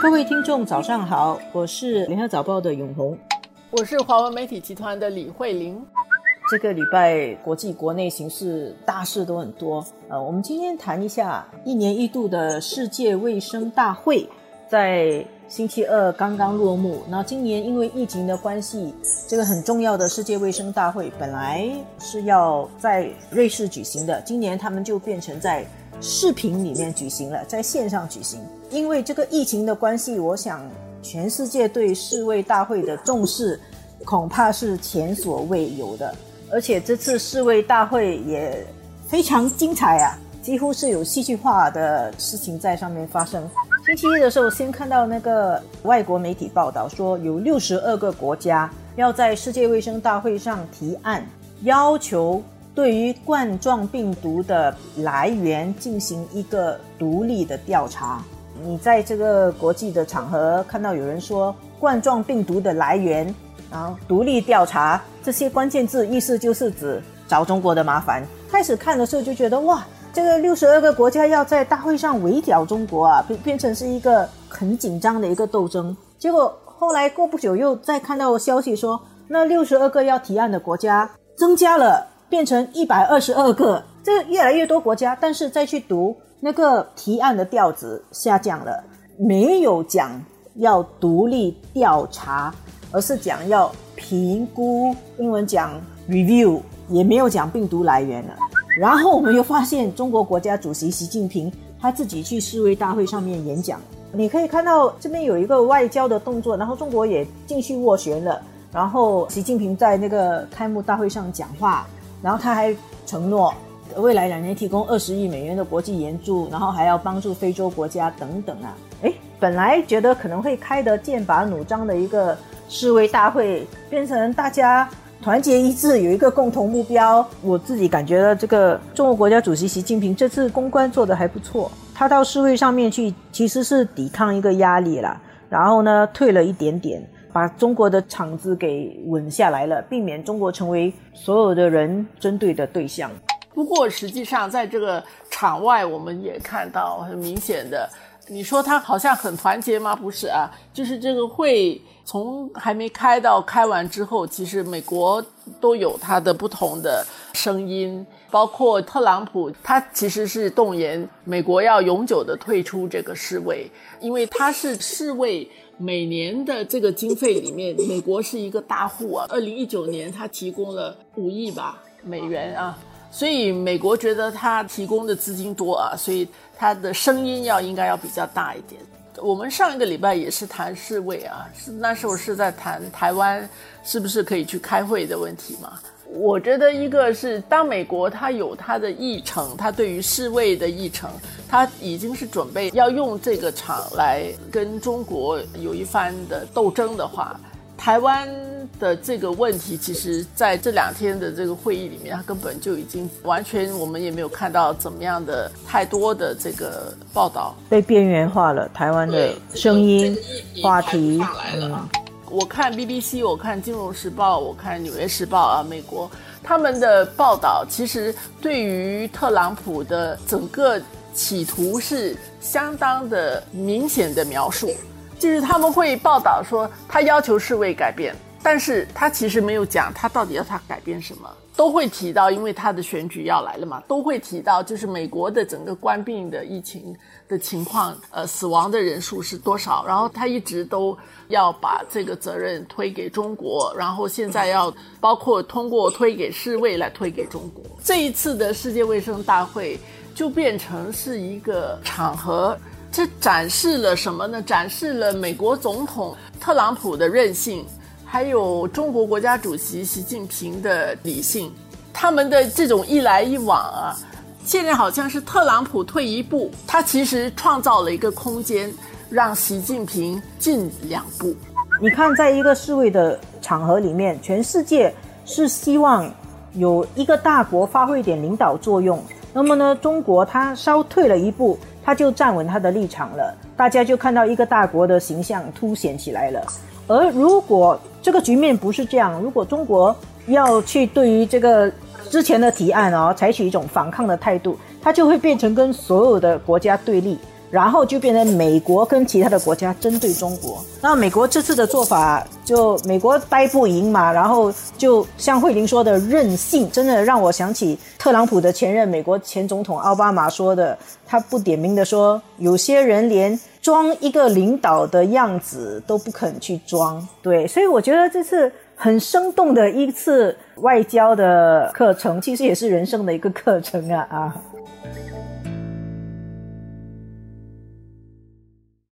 各位听众，早上好，我是联合早报的永红，我是华文媒体集团的李慧玲。这个礼拜国际国内形势大事都很多，呃，我们今天谈一下一年一度的世界卫生大会，在星期二刚刚落幕。那今年因为疫情的关系，这个很重要的世界卫生大会本来是要在瑞士举行的，今年他们就变成在视频里面举行了，在线上举行。因为这个疫情的关系，我想全世界对世卫大会的重视恐怕是前所未有的。而且这次世卫大会也非常精彩啊，几乎是有戏剧化的事情在上面发生。星期一的时候，先看到那个外国媒体报道说，有六十二个国家要在世界卫生大会上提案，要求对于冠状病毒的来源进行一个独立的调查。你在这个国际的场合看到有人说冠状病毒的来源。然后独立调查这些关键字，意思就是指找中国的麻烦。开始看的时候就觉得哇，这个六十二个国家要在大会上围剿中国啊，变变成是一个很紧张的一个斗争。结果后来过不久又再看到消息说，那六十二个要提案的国家增加了，变成一百二十二个，这越来越多国家。但是再去读那个提案的调子下降了，没有讲要独立调查。而是讲要评估，英文讲 review，也没有讲病毒来源了。然后我们又发现，中国国家主席习近平他自己去世卫大会上面演讲，你可以看到这边有一个外交的动作，然后中国也继续斡旋了。然后习近平在那个开幕大会上讲话，然后他还承诺未来两年提供二十亿美元的国际援助，然后还要帮助非洲国家等等啊。诶，本来觉得可能会开得剑拔弩张的一个。世卫大会变成大家团结一致，有一个共同目标。我自己感觉到，这个中国国家主席习近平这次公关做的还不错。他到世卫上面去，其实是抵抗一个压力啦，然后呢，退了一点点，把中国的场子给稳下来了，避免中国成为所有的人针对的对象。不过，实际上在这个场外，我们也看到很明显的。你说他好像很团结吗？不是啊，就是这个会从还没开到开完之后，其实美国都有他的不同的声音，包括特朗普，他其实是动员美国要永久的退出这个世卫，因为他是世卫每年的这个经费里面，美国是一个大户啊。二零一九年他提供了五亿吧美元啊。所以美国觉得他提供的资金多啊，所以他的声音要应该要比较大一点。我们上一个礼拜也是谈世卫啊，是那时候是在谈台湾是不是可以去开会的问题嘛？我觉得一个是当美国它有它的议程，它对于世卫的议程，它已经是准备要用这个场来跟中国有一番的斗争的话。台湾的这个问题，其实在这两天的这个会议里面，它根本就已经完全，我们也没有看到怎么样的太多的这个报道被边缘化了。台湾的声音、话题，嗯，我看 BBC，我看《金融时报》，我看《纽约时报》啊，美国他们的报道，其实对于特朗普的整个企图是相当的明显的描述。就是他们会报道说他要求世卫改变，但是他其实没有讲他到底要他改变什么，都会提到，因为他的选举要来了嘛，都会提到就是美国的整个官病的疫情的情况，呃，死亡的人数是多少，然后他一直都要把这个责任推给中国，然后现在要包括通过推给世卫来推给中国。这一次的世界卫生大会就变成是一个场合。这展示了什么呢？展示了美国总统特朗普的韧性，还有中国国家主席习近平的理性。他们的这种一来一往啊，现在好像是特朗普退一步，他其实创造了一个空间，让习近平进两步。你看，在一个世卫的场合里面，全世界是希望有一个大国发挥点领导作用。那么呢，中国它稍退了一步。它就站稳它的立场了，大家就看到一个大国的形象凸显起来了。而如果这个局面不是这样，如果中国要去对于这个之前的提案哦，采取一种反抗的态度，它就会变成跟所有的国家对立。然后就变成美国跟其他的国家针对中国。那美国这次的做法，就美国掰不赢嘛，然后就像慧玲说的任性，真的让我想起特朗普的前任美国前总统奥巴马说的，他不点名的说，有些人连装一个领导的样子都不肯去装。对，所以我觉得这次很生动的一次外交的课程，其实也是人生的一个课程啊啊。